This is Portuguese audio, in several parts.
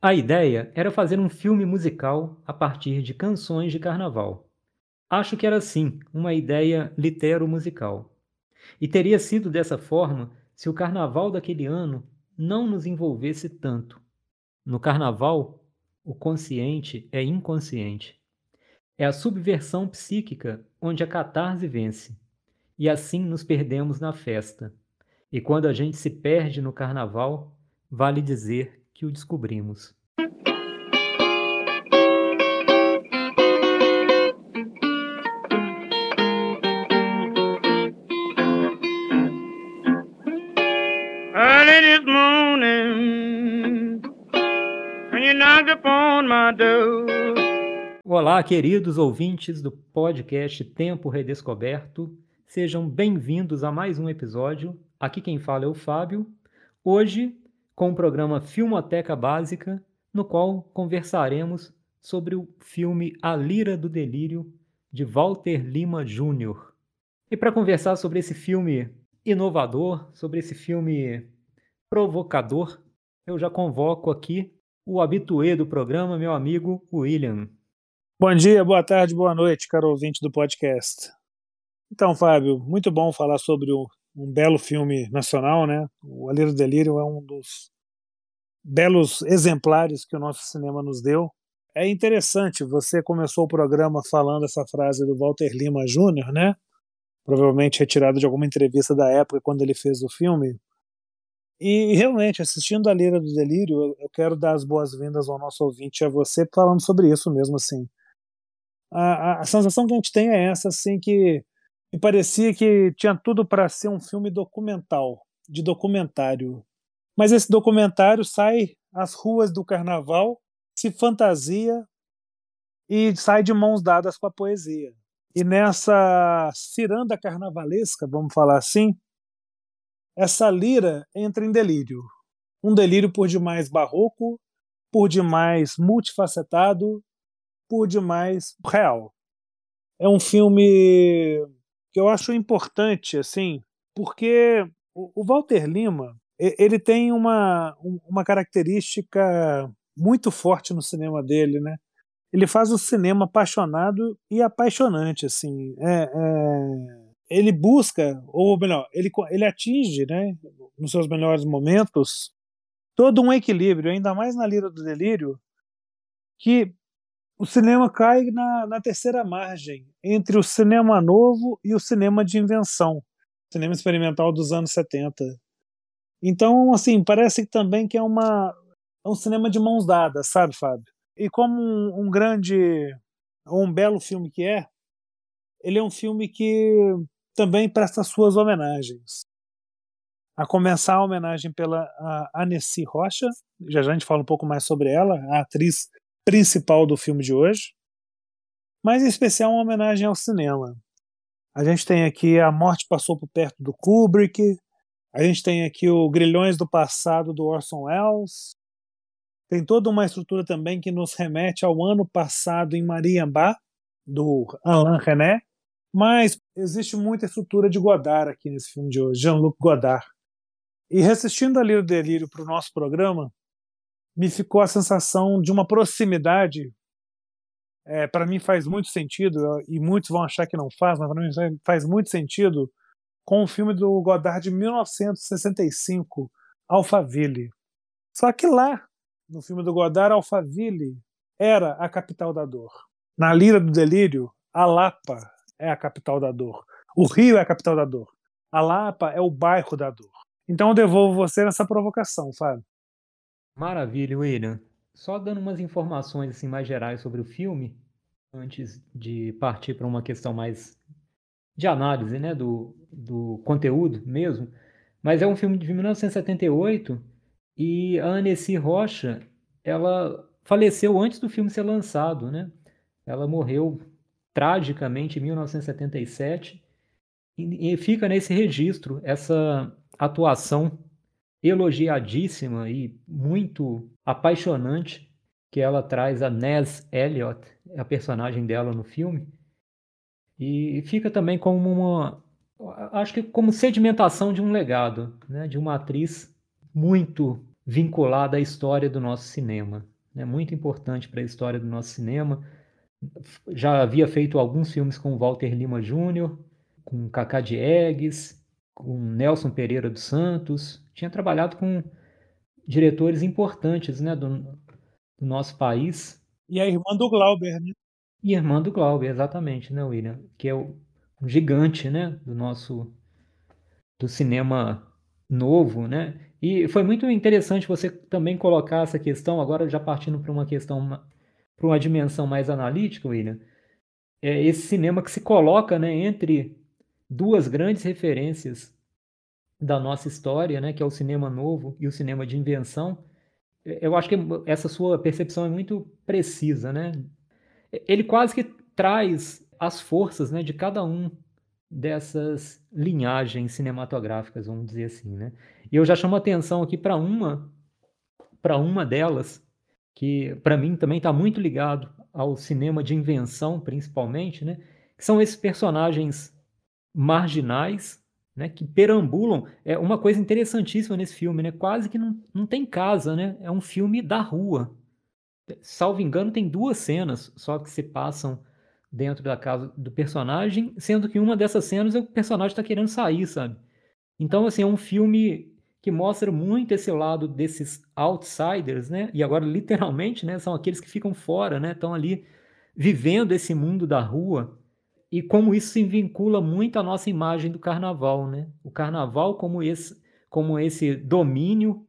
A ideia era fazer um filme musical a partir de canções de carnaval. Acho que era sim uma ideia litero-musical. E teria sido dessa forma se o carnaval daquele ano não nos envolvesse tanto. No carnaval, o consciente é inconsciente. É a subversão psíquica onde a catarse vence. E assim nos perdemos na festa. E quando a gente se perde no carnaval, vale dizer que o descobrimos. Olá, queridos ouvintes do podcast Tempo Redescoberto. Sejam bem-vindos a mais um episódio. Aqui quem fala é o Fábio. Hoje, com o programa Filmoteca Básica, no qual conversaremos sobre o filme A Lira do Delírio, de Walter Lima Jr. E para conversar sobre esse filme inovador, sobre esse filme provocador, eu já convoco aqui o habituê do programa, meu amigo William. Bom dia, boa tarde, boa noite, caro ouvinte do podcast. Então, Fábio, muito bom falar sobre o, um belo filme nacional, né? O Alheiro Delírio é um dos belos exemplares que o nosso cinema nos deu. É interessante, você começou o programa falando essa frase do Walter Lima Jr., né? provavelmente retirado de alguma entrevista da época quando ele fez o filme. E realmente, assistindo a Lira do Delírio, eu quero dar as boas-vindas ao nosso ouvinte e a você falando sobre isso mesmo, assim. A, a, a, sensação que a gente tem é essa, assim, que me parecia que tinha tudo para ser um filme documental, de documentário. Mas esse documentário sai às ruas do carnaval, se fantasia e sai de mãos dadas com a poesia. E nessa ciranda carnavalesca, vamos falar assim, essa lira entra em delírio. Um delírio por demais barroco, por demais multifacetado, por demais real. É um filme que eu acho importante, assim, porque o Walter Lima ele tem uma, uma característica muito forte no cinema dele, né? ele faz o cinema apaixonado e apaixonante, assim. É, é, ele busca, ou melhor, ele, ele atinge, né, nos seus melhores momentos, todo um equilíbrio, ainda mais na Lira do Delírio, que o cinema cai na, na terceira margem, entre o cinema novo e o cinema de invenção, cinema experimental dos anos 70. Então, assim, parece também que é, uma, é um cinema de mãos dadas, sabe, Fábio? E como um, um grande, um belo filme que é, ele é um filme que também presta suas homenagens. A começar a homenagem pela Annecy Rocha, já já a gente fala um pouco mais sobre ela, a atriz principal do filme de hoje, mas em especial uma homenagem ao cinema. A gente tem aqui A Morte Passou por Perto do Kubrick, a gente tem aqui o Grilhões do Passado do Orson Welles, tem toda uma estrutura também que nos remete ao ano passado em Mariambá, do Alain René, mas existe muita estrutura de Godard aqui nesse filme de hoje, Jean-Luc Godard. E assistindo ali o Delírio para o nosso programa, me ficou a sensação de uma proximidade. É, para mim faz muito sentido, e muitos vão achar que não faz, mas para mim faz muito sentido com o filme do Godard de 1965, Alphaville. Só que lá no filme do Godard, Alphaville era a capital da dor. Na Lira do Delírio, a Lapa é a capital da dor. O Rio é a capital da dor. A Lapa é o bairro da dor. Então eu devolvo você nessa provocação, Fábio. Maravilha, William. Só dando umas informações assim mais gerais sobre o filme, antes de partir para uma questão mais de análise, né, do, do conteúdo mesmo. Mas é um filme de 1978 e a Annecy Rocha, ela faleceu antes do filme ser lançado, né? Ela morreu tragicamente em 1977 e, e fica nesse registro essa atuação elogiadíssima e muito apaixonante que ela traz a Ness Elliott, a personagem dela no filme. E fica também como uma acho que como sedimentação de um legado, né, de uma atriz muito vinculada à história do nosso cinema. É muito importante para a história do nosso cinema. Já havia feito alguns filmes com Walter Lima Jr., com Cacá Diegues, com Nelson Pereira dos Santos. Tinha trabalhado com diretores importantes né, do, do nosso país. E a irmã do Glauber, né? E irmã do Glauber, exatamente, né, William? Que é o, um gigante, né, do nosso do cinema novo, né? E foi muito interessante você também colocar essa questão, agora já partindo para uma questão, para uma dimensão mais analítica, William, é esse cinema que se coloca né, entre duas grandes referências da nossa história, né, que é o cinema novo e o cinema de invenção. Eu acho que essa sua percepção é muito precisa, né? Ele quase que traz as forças, né, de cada um dessas linhagens cinematográficas, vamos dizer assim, né? E eu já chamo atenção aqui para uma para uma delas que para mim também está muito ligado ao cinema de invenção, principalmente, né? Que são esses personagens marginais, né? Que perambulam. É uma coisa interessantíssima nesse filme, né? Quase que não, não tem casa, né? É um filme da rua. Salvo engano, tem duas cenas só que se passam dentro da casa do personagem, sendo que uma dessas cenas é o personagem está querendo sair, sabe? Então, assim, é um filme que mostra muito esse lado desses outsiders, né? E agora, literalmente, né? São aqueles que ficam fora, né? Estão ali vivendo esse mundo da rua e como isso se vincula muito à nossa imagem do carnaval, né? O carnaval como esse, como esse domínio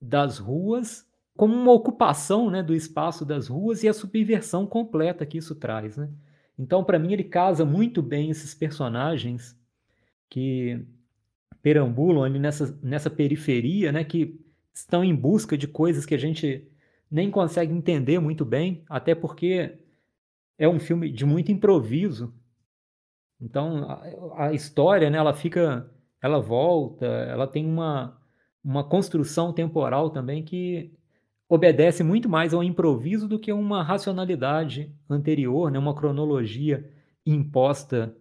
das ruas, como uma ocupação, né, do espaço das ruas e a subversão completa que isso traz, né? Então, para mim, ele casa muito bem esses personagens que perambulam ali nessa, nessa periferia, né, que estão em busca de coisas que a gente nem consegue entender muito bem, até porque é um filme de muito improviso. Então, a, a história, né, ela fica, ela volta, ela tem uma, uma construção temporal também que obedece muito mais ao improviso do que uma racionalidade anterior, né, uma cronologia imposta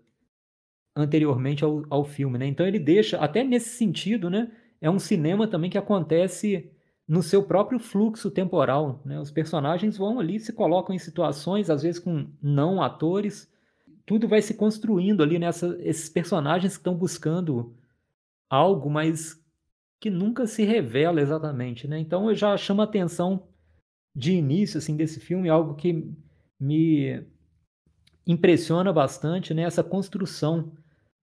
anteriormente ao, ao filme. Né? Então ele deixa, até nesse sentido, né, é um cinema também que acontece no seu próprio fluxo temporal. Né? Os personagens vão ali, se colocam em situações, às vezes com não atores, tudo vai se construindo ali nessa esses personagens que estão buscando algo, mas que nunca se revela exatamente, né? Então eu já chamo a atenção de início assim desse filme, algo que me impressiona bastante, né? Essa construção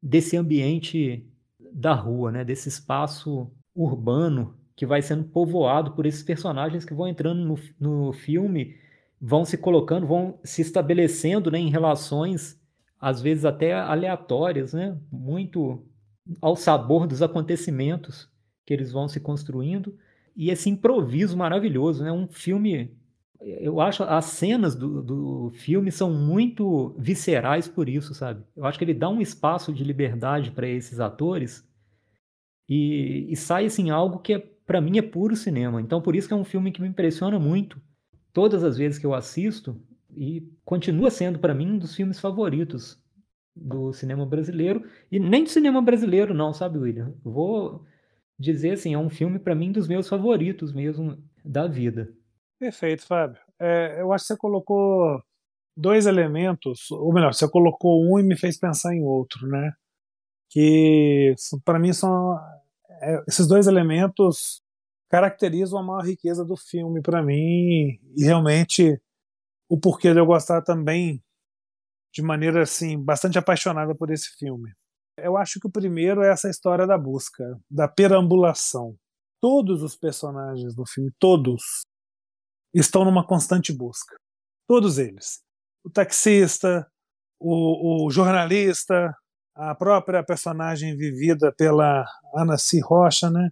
desse ambiente da rua, né? Desse espaço urbano que vai sendo povoado por esses personagens que vão entrando no, no filme, vão se colocando, vão se estabelecendo né, em relações às vezes até aleatórias, né? Muito ao sabor dos acontecimentos que eles vão se construindo e esse improviso maravilhoso, né? Um filme, eu acho as cenas do, do filme são muito viscerais por isso, sabe? Eu acho que ele dá um espaço de liberdade para esses atores e, e sai assim algo que é, para mim é puro cinema. Então por isso que é um filme que me impressiona muito todas as vezes que eu assisto e continua sendo para mim um dos filmes favoritos do cinema brasileiro e nem do cinema brasileiro não, sabe, William? Vou dizer assim, é um filme para mim dos meus favoritos mesmo da vida. Perfeito, Fábio. É, eu acho que você colocou dois elementos, ou melhor, você colocou um e me fez pensar em outro, né? Que para mim são é, esses dois elementos caracterizam a maior riqueza do filme para mim e realmente o porquê de eu gostar também de maneira assim bastante apaixonada por esse filme. Eu acho que o primeiro é essa história da busca, da perambulação. Todos os personagens do filme, todos, estão numa constante busca. Todos eles. O taxista, o, o jornalista, a própria personagem vivida pela Ana C. Rocha, né?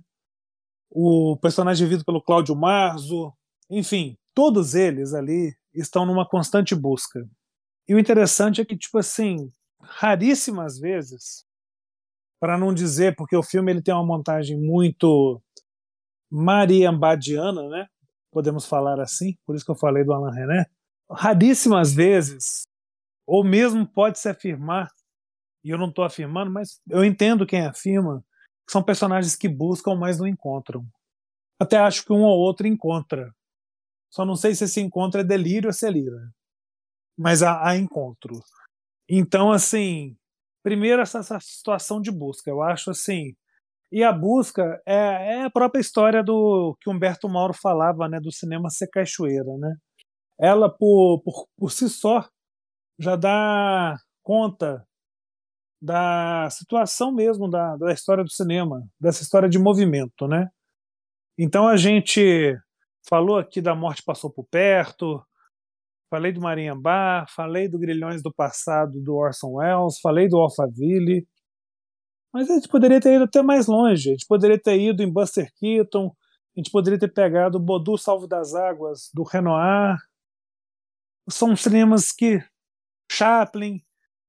o personagem vivido pelo Cláudio Marzo, enfim, todos eles ali estão numa constante busca. E o interessante é que, tipo assim, raríssimas vezes para não dizer, porque o filme ele tem uma montagem muito mariambadiana, né? Podemos falar assim, por isso que eu falei do Alain René. Raríssimas vezes, ou mesmo pode se afirmar, e eu não estou afirmando, mas eu entendo quem afirma, que são personagens que buscam, mas não encontram. Até acho que um ou outro encontra. Só não sei se esse encontro é delírio ou se é. Mas há, há encontro. Então, assim, primeiro essa, essa, situação de busca. Eu acho assim. E a busca é, é, a própria história do que Humberto Mauro falava, né, do cinema ser cachoeira, né? Ela por, por, por si só já dá conta da situação mesmo da, da história do cinema, dessa história de movimento, né? Então a gente falou aqui da Morte Passou por Perto, falei do Marinhambá, falei do Grilhões do Passado do Orson Welles, falei do Alphaville, mas a gente poderia ter ido até mais longe, a gente poderia ter ido em Buster Keaton, a gente poderia ter pegado Bodu Salvo das Águas do Renoir, são cinemas que Chaplin,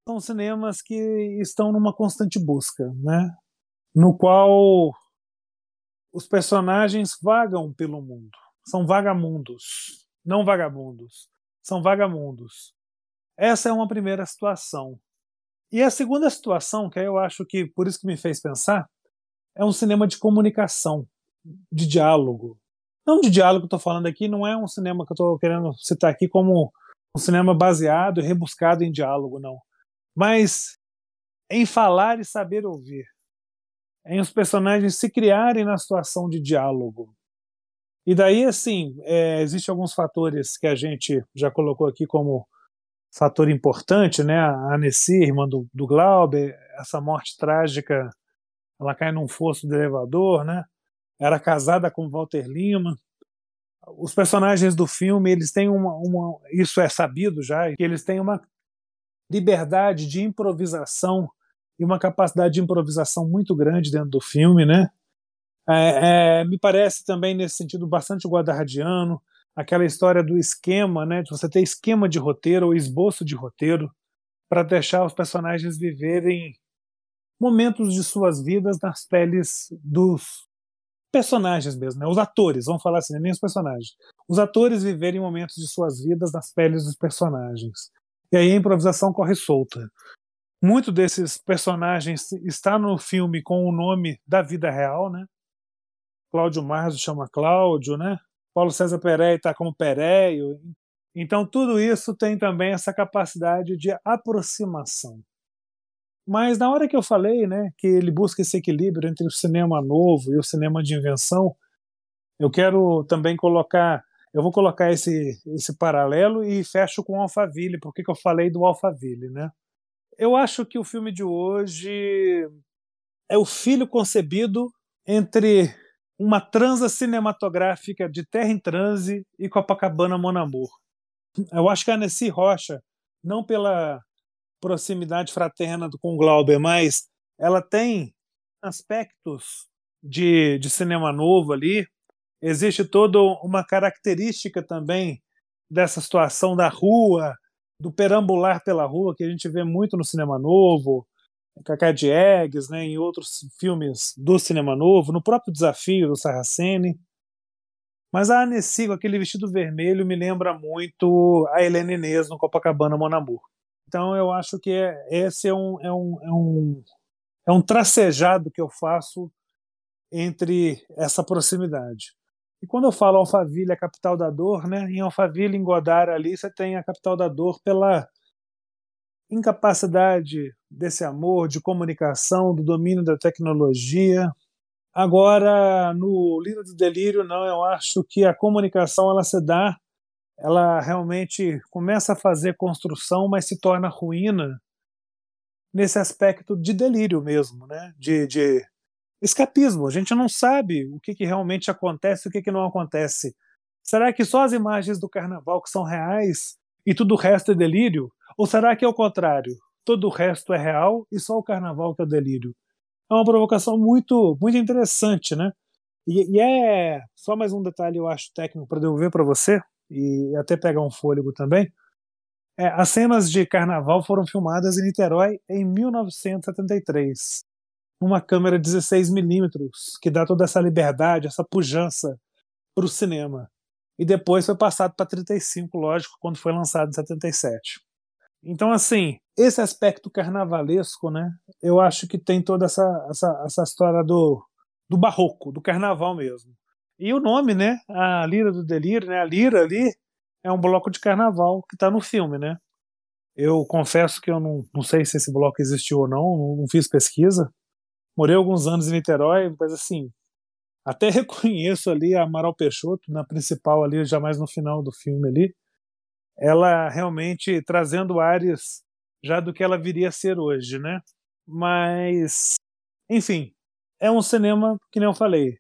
são cinemas que estão numa constante busca, né? no qual os personagens vagam pelo mundo. São vagamundos, não vagabundos. São vagamundos. Essa é uma primeira situação. E a segunda situação, que eu acho que por isso que me fez pensar, é um cinema de comunicação, de diálogo. Não de diálogo estou falando aqui, não é um cinema que eu estou querendo citar aqui como um cinema baseado e rebuscado em diálogo, não mas em falar e saber ouvir, em os personagens se criarem na situação de diálogo. E daí, assim, é, existem alguns fatores que a gente já colocou aqui como fator importante, né? A Nessie, irmã do, do Glauber, essa morte trágica, ela cai num fosso do elevador, né? Era casada com Walter Lima. Os personagens do filme, eles têm uma, uma isso é sabido já, que eles têm uma liberdade de improvisação e uma capacidade de improvisação muito grande dentro do filme, né? É, é, me parece também nesse sentido bastante guadardiano, aquela história do esquema, né? De você ter esquema de roteiro ou esboço de roteiro para deixar os personagens viverem momentos de suas vidas nas peles dos personagens mesmo, né? Os atores, vamos falar assim, nem os personagens. Os atores viverem momentos de suas vidas nas peles dos personagens. E aí a improvisação corre solta. Muito desses personagens está no filme com o nome da vida real, né? Cláudio Marzo chama Cláudio, né? Paulo César Pereira está como Pereio. Então tudo isso tem também essa capacidade de aproximação. Mas na hora que eu falei, né, que ele busca esse equilíbrio entre o cinema novo e o cinema de invenção, eu quero também colocar eu vou colocar esse, esse paralelo e fecho com o Alphaville, porque que eu falei do Alphaville, né? Eu acho que o filme de hoje é o filho concebido entre uma transa cinematográfica de Terra em Transe e Copacabana Mon Amour. Eu acho que a Nessie Rocha, não pela proximidade fraterna com o Glauber, mas ela tem aspectos de, de cinema novo ali, existe toda uma característica também dessa situação da rua, do perambular pela rua, que a gente vê muito no cinema novo, Cacá Diegues, né, em outros filmes do cinema novo, no próprio Desafio do Saraceni. Mas a Annecy, com aquele vestido vermelho, me lembra muito a Helena Inês no Copacabana Monamur. Então eu acho que é, esse é um, é, um, é, um, é um tracejado que eu faço entre essa proximidade. E quando eu falo Alphaville, a capital da dor, né? Em Alphaville, em Godard ali, você tem a capital da dor pela incapacidade desse amor, de comunicação, do domínio da tecnologia. Agora, no Livro do Delírio, não, eu acho que a comunicação ela se dá, ela realmente começa a fazer construção, mas se torna ruína nesse aspecto de delírio mesmo, né? de, de escapismo. A gente não sabe o que, que realmente acontece e o que, que não acontece. Será que só as imagens do carnaval que são reais e tudo o resto é delírio? Ou será que é o contrário? Todo o resto é real e só o carnaval que é o delírio? É uma provocação muito, muito interessante, né? E, e é só mais um detalhe, eu acho, técnico para devolver para você e até pegar um fôlego também. É, as cenas de carnaval foram filmadas em Niterói em 1973 uma câmera 16mm, que dá toda essa liberdade, essa pujança para o cinema. E depois foi passado para 35, lógico, quando foi lançado em 77. Então, assim, esse aspecto carnavalesco, né? Eu acho que tem toda essa, essa, essa história do, do barroco, do carnaval mesmo. E o nome, né? A Lira do Delírio, né? A Lira ali é um bloco de carnaval que está no filme, né? Eu confesso que eu não, não sei se esse bloco existiu ou não, não fiz pesquisa. Morei alguns anos em Niterói, mas assim, até reconheço ali a Amaral Peixoto na principal ali, já mais no final do filme ali, ela realmente trazendo áreas já do que ela viria a ser hoje, né? Mas, enfim, é um cinema, que nem eu falei,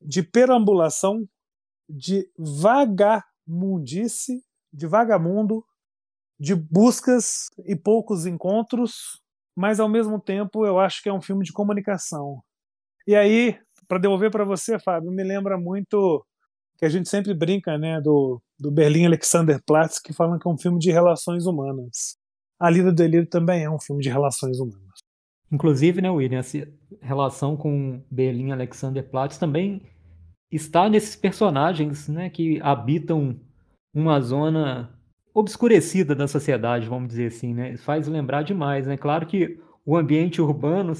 de perambulação, de vagamundice, de vagamundo, de buscas e poucos encontros, mas ao mesmo tempo eu acho que é um filme de comunicação. E aí, para devolver para você, Fábio, me lembra muito que a gente sempre brinca, né, do, do Berlim Alexanderplatz, que falam que é um filme de relações humanas. A Lida do Delírio também é um filme de relações humanas. Inclusive, né, William, essa relação com Berlim Alexanderplatz também está nesses personagens, né, que habitam uma zona obscurecida da sociedade, vamos dizer assim, né? Faz lembrar demais, né? Claro que o ambiente urbano,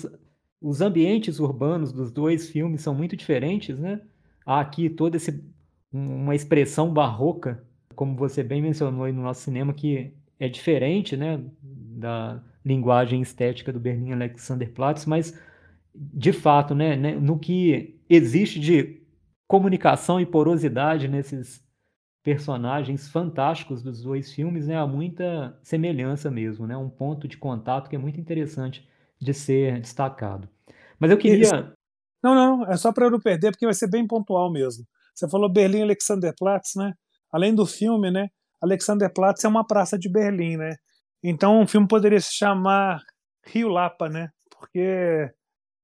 os ambientes urbanos dos dois filmes são muito diferentes, né? Há aqui toda esse, uma expressão barroca, como você bem mencionou aí no nosso cinema, que é diferente, né? Da linguagem estética do Berlim Alexanderplatz, mas de fato, né, né, no que existe de comunicação e porosidade nesses personagens fantásticos dos dois filmes, né? Há muita semelhança mesmo, né? Um ponto de contato que é muito interessante de ser destacado. Mas eu queria. Não, não, é só para eu não perder, porque vai ser bem pontual mesmo. Você falou Berlim Alexanderplatz, né? Além do filme, né? Alexanderplatz é uma praça de Berlim, né? Então o filme poderia se chamar Rio Lapa, né? Porque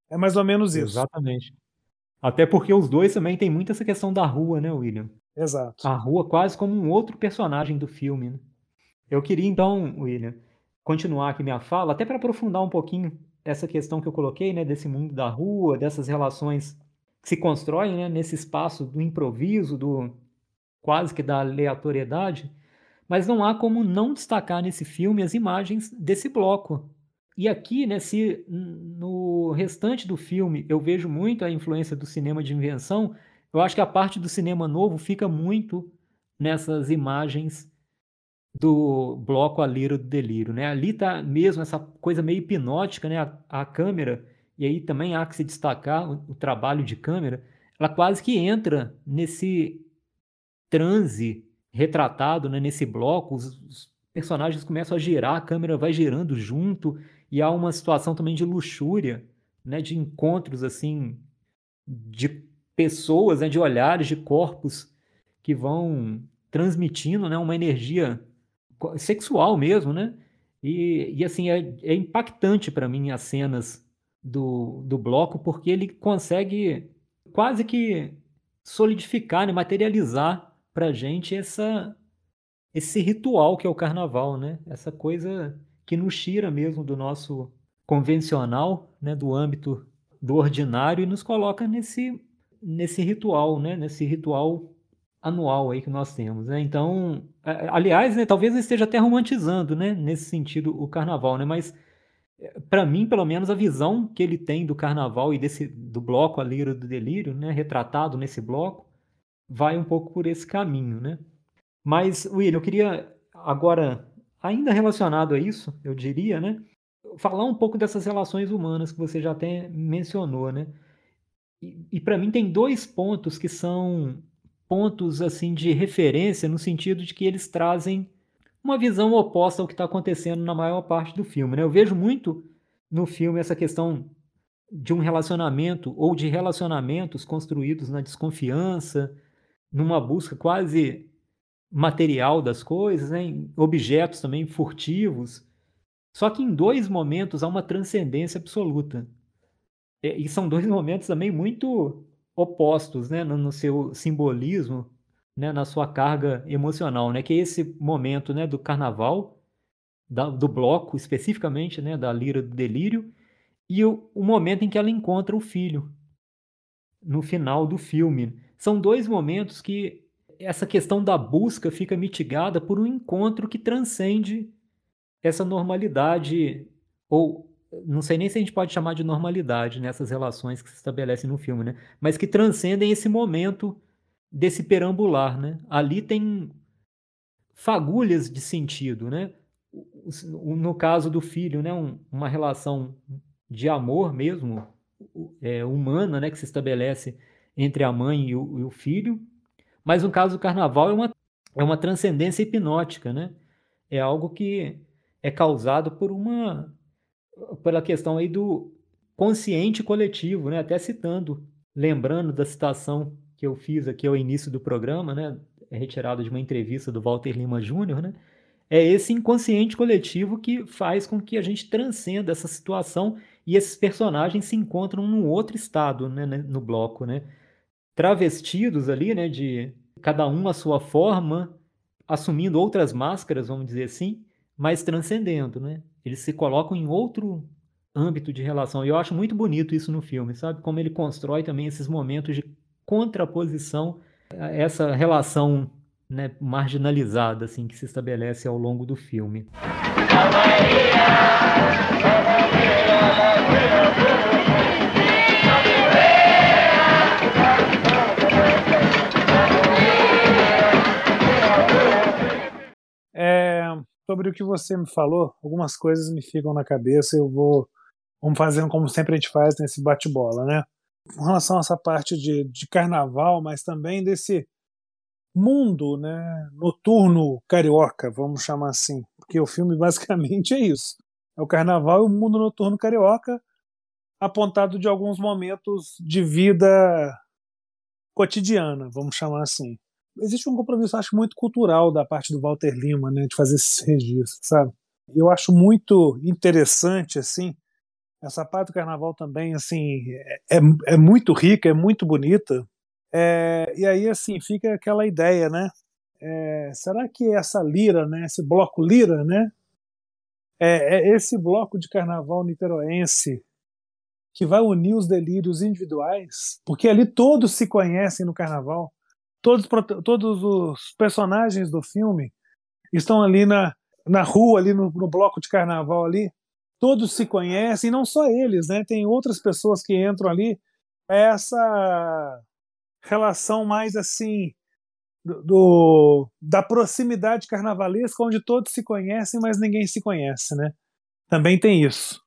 é mais ou menos isso. Exatamente. Até porque os dois também têm muito essa questão da rua, né, William? Exato. A rua quase como um outro personagem do filme. Né? Eu queria então, William, continuar aqui minha fala, até para aprofundar um pouquinho essa questão que eu coloquei, né, desse mundo da rua, dessas relações que se constroem, né, nesse espaço do improviso, do quase que da aleatoriedade, mas não há como não destacar nesse filme as imagens desse bloco. E aqui, né, se no restante do filme eu vejo muito a influência do cinema de invenção, eu acho que a parte do cinema novo fica muito nessas imagens do bloco A Lira do Delírio, né? Ali tá mesmo essa coisa meio hipnótica, né? A, a câmera, e aí também há que se destacar o, trabalho de câmera, ela quase que entra nesse transe retratado, né? Nesse bloco, os, os personagens começam a girar, a câmera vai girando junto, e há uma situação também de luxúria, né? De encontros, assim, de pessoas, né, de olhares, de corpos que vão transmitindo né, uma energia sexual mesmo, né? E, e assim, é, é impactante para mim as cenas do, do bloco, porque ele consegue quase que solidificar, né, materializar para gente essa, esse ritual que é o carnaval, né? Essa coisa que nos tira mesmo do nosso convencional, né, do âmbito do ordinário e nos coloca nesse nesse ritual, né? Nesse ritual anual aí que nós temos, né? Então, aliás, né, talvez eu esteja até romantizando, né, nesse sentido o carnaval, né? Mas para mim, pelo menos a visão que ele tem do carnaval e desse do bloco A Lira do Delírio, né, retratado nesse bloco, vai um pouco por esse caminho, né? Mas, William, eu queria agora, ainda relacionado a isso, eu diria, né, falar um pouco dessas relações humanas que você já até mencionou, né? E, e para mim tem dois pontos que são pontos assim de referência no sentido de que eles trazem uma visão oposta ao que está acontecendo na maior parte do filme. Né? Eu vejo muito no filme essa questão de um relacionamento ou de relacionamentos construídos na desconfiança, numa busca quase material das coisas, né? em objetos também furtivos. Só que em dois momentos há uma transcendência absoluta. É, e são dois momentos também muito opostos, né, no, no seu simbolismo, né, na sua carga emocional, né, que é esse momento, né, do carnaval, da, do bloco especificamente, né, da lira do delírio, e o, o momento em que ela encontra o filho no final do filme. São dois momentos que essa questão da busca fica mitigada por um encontro que transcende essa normalidade ou não sei nem se a gente pode chamar de normalidade nessas relações que se estabelecem no filme, né? Mas que transcendem esse momento desse perambular, né? Ali tem fagulhas de sentido, né? No caso do filho, né? Um, uma relação de amor mesmo, é, humana, né? Que se estabelece entre a mãe e o, e o filho. Mas no caso do carnaval é uma, é uma transcendência hipnótica, né? É algo que é causado por uma pela questão aí do consciente coletivo, né? Até citando, lembrando da citação que eu fiz aqui ao início do programa, né? É retirado de uma entrevista do Walter Lima Júnior, né? É esse inconsciente coletivo que faz com que a gente transcenda essa situação e esses personagens se encontram num outro estado, né, né no bloco, né? Travestidos ali, né, de cada um a sua forma, assumindo outras máscaras, vamos dizer assim, mas transcendendo, né? Eles se colocam em outro âmbito de relação. E eu acho muito bonito isso no filme, sabe? Como ele constrói também esses momentos de contraposição a essa relação né, marginalizada assim que se estabelece ao longo do filme. É, sobre o que você me falou, algumas coisas me ficam na cabeça. Eu vou, vamos fazendo como sempre a gente faz nesse bate-bola, né? Com relação a essa parte de, de carnaval, mas também desse mundo, né, noturno carioca, vamos chamar assim, porque o filme basicamente é isso. É o carnaval e o mundo noturno carioca apontado de alguns momentos de vida cotidiana, vamos chamar assim existe um compromisso, acho, muito cultural da parte do Walter Lima, né, de fazer esses registros, sabe? Eu acho muito interessante, assim, essa parte do carnaval também, assim, é, é muito rica, é muito bonita, é, e aí, assim, fica aquela ideia, né? É, será que essa lira, né, esse bloco lira, né, é, é esse bloco de carnaval niteroense que vai unir os delírios individuais? Porque ali todos se conhecem no carnaval todos, todos os personagens do filme estão ali na, na rua, ali no, no bloco de carnaval ali. Todos se conhecem, não só eles, né? Tem outras pessoas que entram ali. Essa relação mais assim do, do, da proximidade carnavalesca, onde todos se conhecem, mas ninguém se conhece, né? Também tem isso.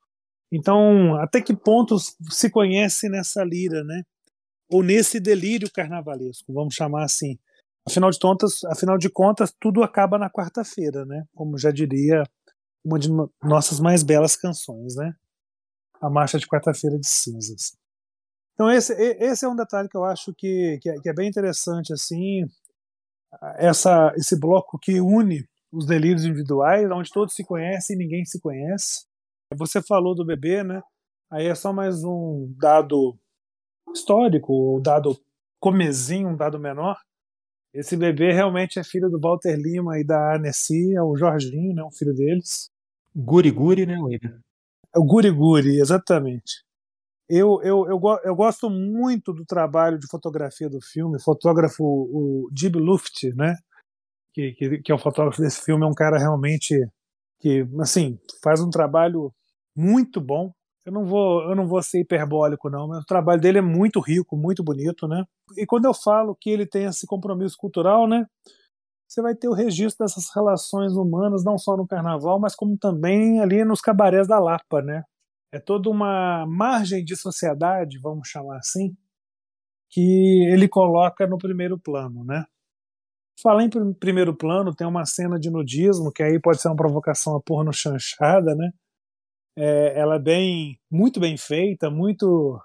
Então, até que ponto se conhece nessa lira, né? ou nesse delírio carnavalesco, vamos chamar assim. Afinal de contas, afinal de contas, tudo acaba na quarta-feira, né? Como já diria uma de nossas mais belas canções, né? A marcha de quarta-feira de cinzas. Então esse, esse é um detalhe que eu acho que, que, é, que é bem interessante assim, essa esse bloco que une os delírios individuais, onde todos se conhecem e ninguém se conhece. Você falou do bebê, né? Aí é só mais um dado histórico, o dado comezinho, um dado menor. Esse bebê realmente é filho do Walter Lima e da Annecy, é o Jorginho, né, um filho deles. Guri Guri, né, William? É o Guri Guri, exatamente. Eu, eu, eu, eu, gosto muito do trabalho de fotografia do filme. O fotógrafo, o Jib Luft, né, que, que, que é o fotógrafo desse filme, é um cara realmente que, assim, faz um trabalho muito bom eu não vou, eu não vou ser hiperbólico não, mas o trabalho dele é muito rico, muito bonito, né? E quando eu falo que ele tem esse compromisso cultural, né? Você vai ter o registro dessas relações humanas não só no carnaval, mas como também ali nos cabarés da Lapa, né? É toda uma margem de sociedade, vamos chamar assim, que ele coloca no primeiro plano, né? Falar em primeiro plano, tem uma cena de nudismo, que aí pode ser uma provocação a porno chanchada, né? É, ela é bem, muito bem feita, muito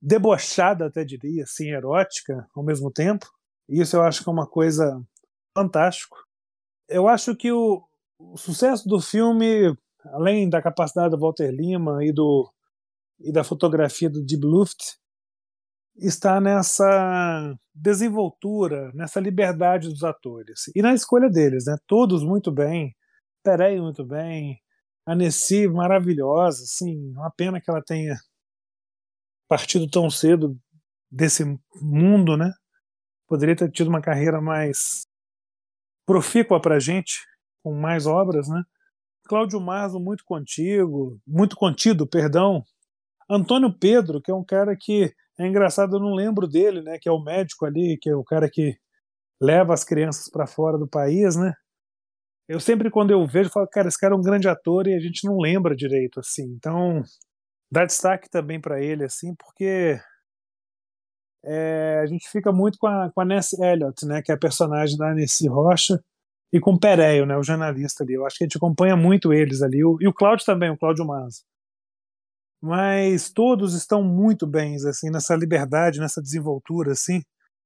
debochada, até diria, assim, erótica ao mesmo tempo. Isso eu acho que é uma coisa fantástico. Eu acho que o, o sucesso do filme, além da capacidade do Walter Lima e do e da fotografia do Deep Luft, está nessa desenvoltura, nessa liberdade dos atores e na escolha deles, né? Todos muito bem, Perey muito bem, a Nessie maravilhosa, assim, uma pena que ela tenha partido tão cedo desse mundo, né? Poderia ter tido uma carreira mais profícua para gente, com mais obras, né? Cláudio Marzo muito contigo, muito contido, perdão. Antônio Pedro, que é um cara que é engraçado, eu não lembro dele, né? Que é o médico ali, que é o cara que leva as crianças para fora do país, né? Eu sempre, quando eu vejo, falo, cara, esse cara é um grande ator e a gente não lembra direito, assim. Então, dá destaque também para ele, assim, porque é, a gente fica muito com a, com a Nancy Elliott, né, que é a personagem da Nessie Rocha, e com o Pereio, né, o jornalista ali. Eu acho que a gente acompanha muito eles ali, o, e o Cláudio também, o Cláudio Maza. Mas todos estão muito bem, assim, nessa liberdade, nessa desenvoltura, assim.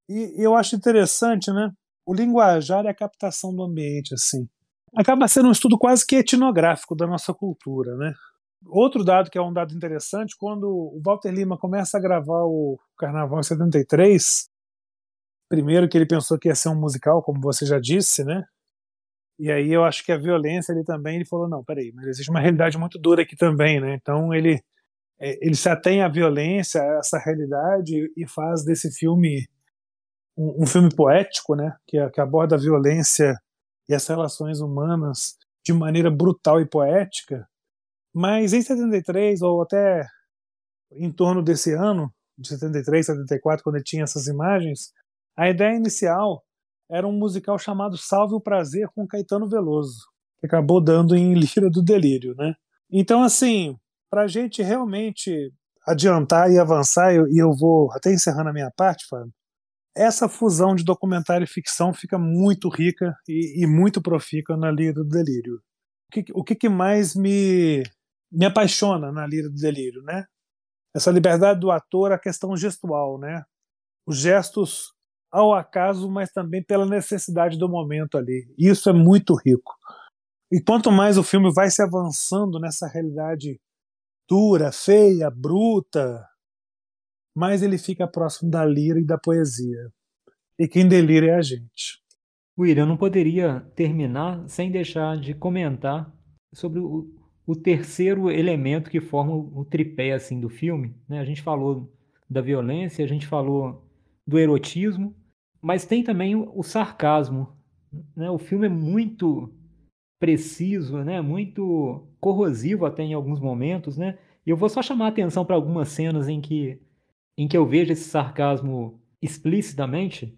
E, e eu acho interessante, né, o linguajar e a captação do ambiente, assim. Acaba sendo um estudo quase que etnográfico da nossa cultura, né? Outro dado que é um dado interessante, quando o Walter Lima começa a gravar o Carnaval em 73, primeiro que ele pensou que ia ser um musical, como você já disse, né? E aí eu acho que a violência ele também, ele falou, não, peraí, mas existe uma realidade muito dura aqui também, né? Então ele é, ele se atém à violência, a essa realidade e faz desse filme um, um filme poético, né? Que, que aborda a violência e as relações humanas de maneira brutal e poética mas em 73, ou até em torno desse ano, de 73, 74, quando ele tinha essas imagens, a ideia inicial era um musical chamado Salve o Prazer com Caetano Veloso, que acabou dando em Lira do Delírio, né? Então, assim, para a gente realmente adiantar e avançar, e eu vou até encerrando a minha parte, Fábio, essa fusão de documentário e ficção fica muito rica e, e muito profícua na Lira do Delírio. O que, o que mais me me apaixona na Lira do Delírio, né? Essa liberdade do ator, a questão gestual, né? Os gestos ao acaso, mas também pela necessidade do momento ali. Isso é muito rico. E quanto mais o filme vai se avançando nessa realidade dura, feia, bruta, mais ele fica próximo da lira e da poesia. E quem delira é a gente. William, eu não poderia terminar sem deixar de comentar sobre o, o terceiro elemento que forma o tripé assim do filme. Né? A gente falou da violência, a gente falou do erotismo, mas tem também o, sarcasmo. Né? O filme é muito preciso, né? muito corrosivo até em alguns momentos. Né? E eu vou só chamar a atenção para algumas cenas em que, em que eu vejo esse sarcasmo explicitamente,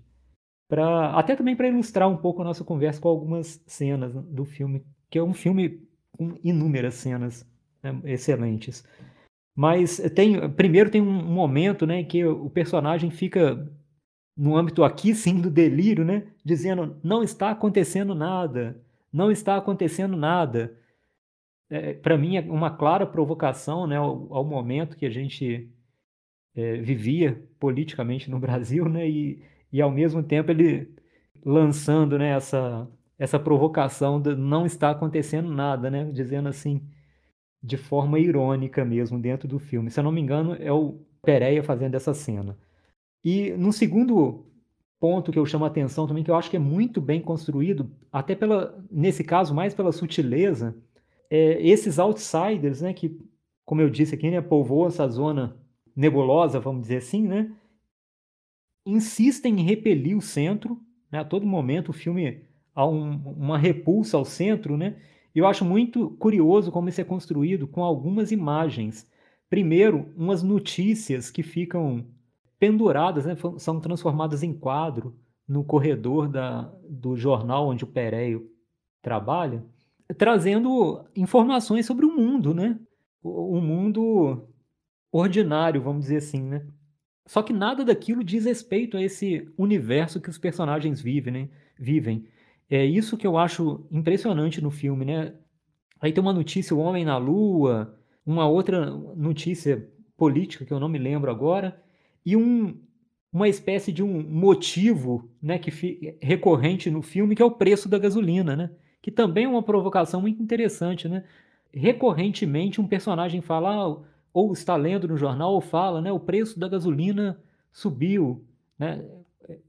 para até também para ilustrar um pouco a nossa conversa com algumas cenas do filme, que é um filme com inúmeras cenas né, excelentes. Mas tem, primeiro tem um momento, né, que o personagem fica no âmbito aqui sim do delírio, né, dizendo não está acontecendo nada, não está acontecendo nada. É, Para mim é uma clara provocação, né, ao, ao momento que a gente é, vivia politicamente no Brasil, né, e, e ao mesmo tempo ele lançando, né, essa essa provocação de não está acontecendo nada, né? Dizendo assim, de forma irônica mesmo, dentro do filme. Se eu não me engano, é o Pereia fazendo essa cena. E no segundo ponto que eu chamo a atenção também, que eu acho que é muito bem construído, até pela, nesse caso, mais pela sutileza, é esses outsiders, né? Que, como eu disse aqui, né, povoam essa zona nebulosa, vamos dizer assim, né? Insistem em repelir o centro, né? A todo momento o filme há um, uma repulsa ao centro, né? Eu acho muito curioso como isso é construído com algumas imagens. Primeiro, umas notícias que ficam penduradas, né? são transformadas em quadro no corredor da, do jornal onde o Pereio trabalha, trazendo informações sobre o mundo, né? O, o mundo ordinário, vamos dizer assim, né? Só que nada daquilo diz respeito a esse universo que os personagens vivem, né? vivem. É isso que eu acho impressionante no filme, né? Aí tem uma notícia, o Homem na Lua, uma outra notícia política que eu não me lembro agora, e um, uma espécie de um motivo né, que recorrente no filme, que é o preço da gasolina, né? Que também é uma provocação muito interessante, né? Recorrentemente um personagem fala, ah, ou está lendo no jornal, ou fala, né? O preço da gasolina subiu, né?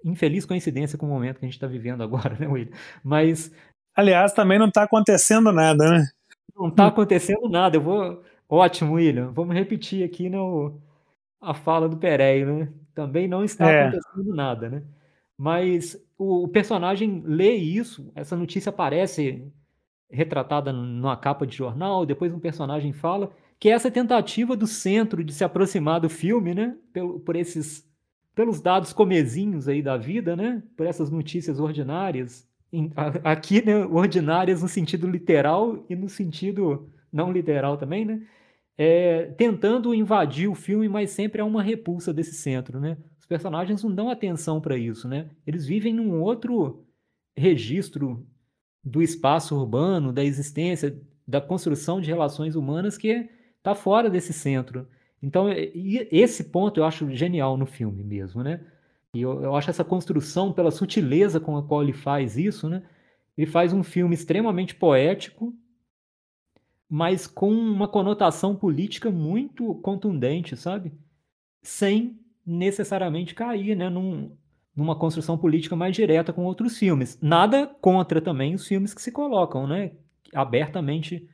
Infeliz coincidência com o momento que a gente está vivendo agora, né, William? Mas. Aliás, também não está acontecendo nada, né? Não está acontecendo nada. Eu vou. Ótimo, William. Vamos repetir aqui no, a fala do Pereio, né? Também não está é. acontecendo nada, né? Mas o, o, personagem lê isso, essa notícia aparece retratada numa capa de jornal, depois um personagem fala, que é essa tentativa do centro de se aproximar do filme, né? Pelo, por esses, pelos dados comezinhos aí da vida, né? Por essas notícias ordinárias. Aqui, né, ordinárias no sentido literal e no sentido não literal também, né? É, tentando invadir o filme, mas sempre há uma repulsa desse centro, né? Os personagens não dão atenção para isso, né? Eles vivem num outro registro do espaço urbano, da existência, da construção de relações humanas que está fora desse centro. Então, esse ponto eu acho genial no filme mesmo, né? E eu, eu acho essa construção, pela sutileza com a qual ele faz isso, né? Ele faz um filme extremamente poético, mas com uma conotação política muito contundente, sabe? Sem necessariamente cair né, num, numa construção política mais direta com outros filmes. Nada contra também os filmes que se colocam né, abertamente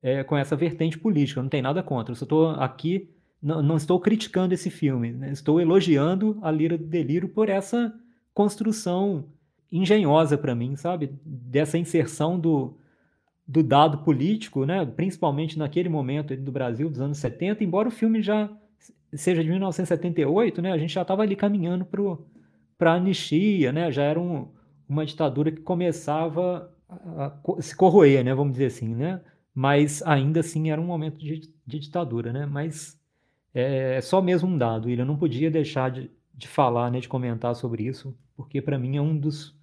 é, com essa vertente política, não tem nada contra. Eu só estou aqui, não, não, estou criticando esse filme, né? estou elogiando a Lira do Delírio por essa construção engenhosa para mim, sabe? Dessa inserção do, do dado político, né? principalmente naquele momento do Brasil, dos anos 70, embora o filme já seja de 1978, né? a gente já estava ali caminhando para a anistia, né? já era um, uma ditadura que começava a, se corroer, né? vamos dizer assim, né? mas ainda assim era um momento de, de ditadura, né? Mas é, é só mesmo um dado, ele não podia deixar de, de falar, né, de comentar sobre isso, porque para mim é um dos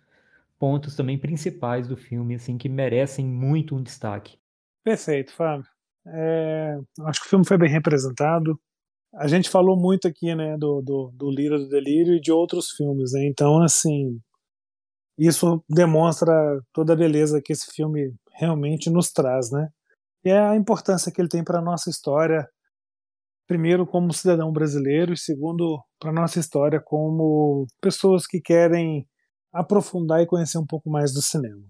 pontos também principais do filme, assim, que merecem muito um destaque. Perfeito, Fábio. É, acho que o filme foi bem representado. A gente falou muito aqui, né, do, do, do Lira do Delírio e de outros filmes, né? Então, assim, isso demonstra toda a beleza que esse filme realmente nos traz, né? e é a importância que ele tem para nossa história, primeiro como cidadão brasileiro e segundo para a nossa história como pessoas que querem aprofundar e conhecer um pouco mais do cinema.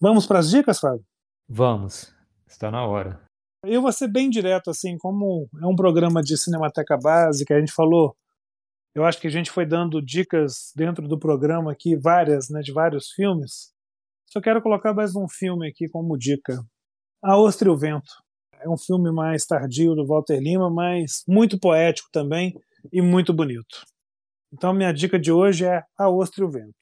Vamos para as dicas, Fábio? Vamos, está na hora. Eu vou ser bem direto, assim, como é um programa de Cinemateca Básica, a gente falou, eu acho que a gente foi dando dicas dentro do programa aqui, várias, né, de vários filmes. Só quero colocar mais um filme aqui como dica. A Ostra e o Vento. É um filme mais tardio do Walter Lima, mas muito poético também e muito bonito. Então, minha dica de hoje é A Ostra e o Vento.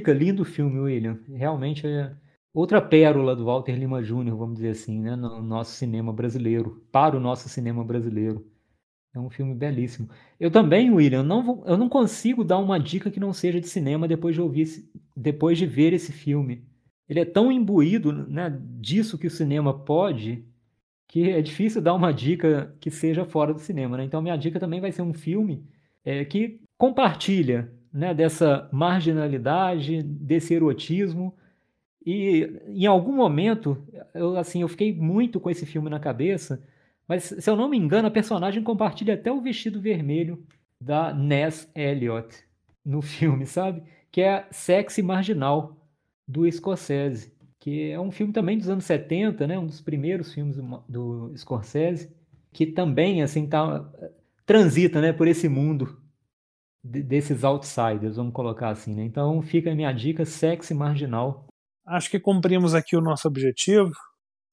Fica lindo filme, William. Realmente é outra pérola do Walter Lima Jr., vamos dizer assim, né? no nosso cinema brasileiro, para o nosso cinema brasileiro. É um filme belíssimo. Eu também, William, não vou, eu não consigo dar uma dica que não seja de cinema depois de ouvir, depois de ver esse filme ele é tão imbuído né, disso que o cinema pode, que é difícil dar uma dica que seja fora do cinema. Né? Então, minha dica também vai ser um filme é, que compartilha né, dessa marginalidade, desse erotismo. E em algum momento, eu, assim, eu fiquei muito com esse filme na cabeça, mas se eu não me engano, a personagem compartilha até o vestido vermelho da Ness Elliott no filme, sabe? Que é sexy marginal do Scorsese, que é um filme também dos anos 70, né? Um dos primeiros filmes do, Scorsese, que também assim tá transita, né, por esse mundo de, desses outsiders, vamos colocar assim, né? Então fica a minha dica, sexy marginal. Acho que cumprimos aqui o nosso objetivo.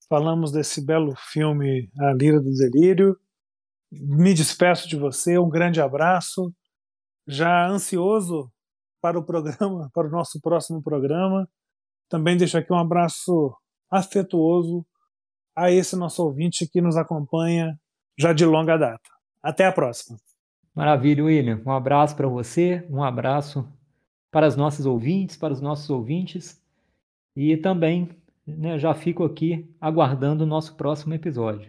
Falamos desse belo filme A Lira do Delírio. Me despeço de você, um grande abraço. Já ansioso para o programa, para o nosso próximo programa. Também deixo aqui um abraço afetuoso a esse nosso ouvinte que nos acompanha já de longa data. Até a próxima. Maravilha, William. Um abraço para você, um abraço para os nossos ouvintes, para os nossos ouvintes. E também né, já fico aqui aguardando o nosso próximo episódio.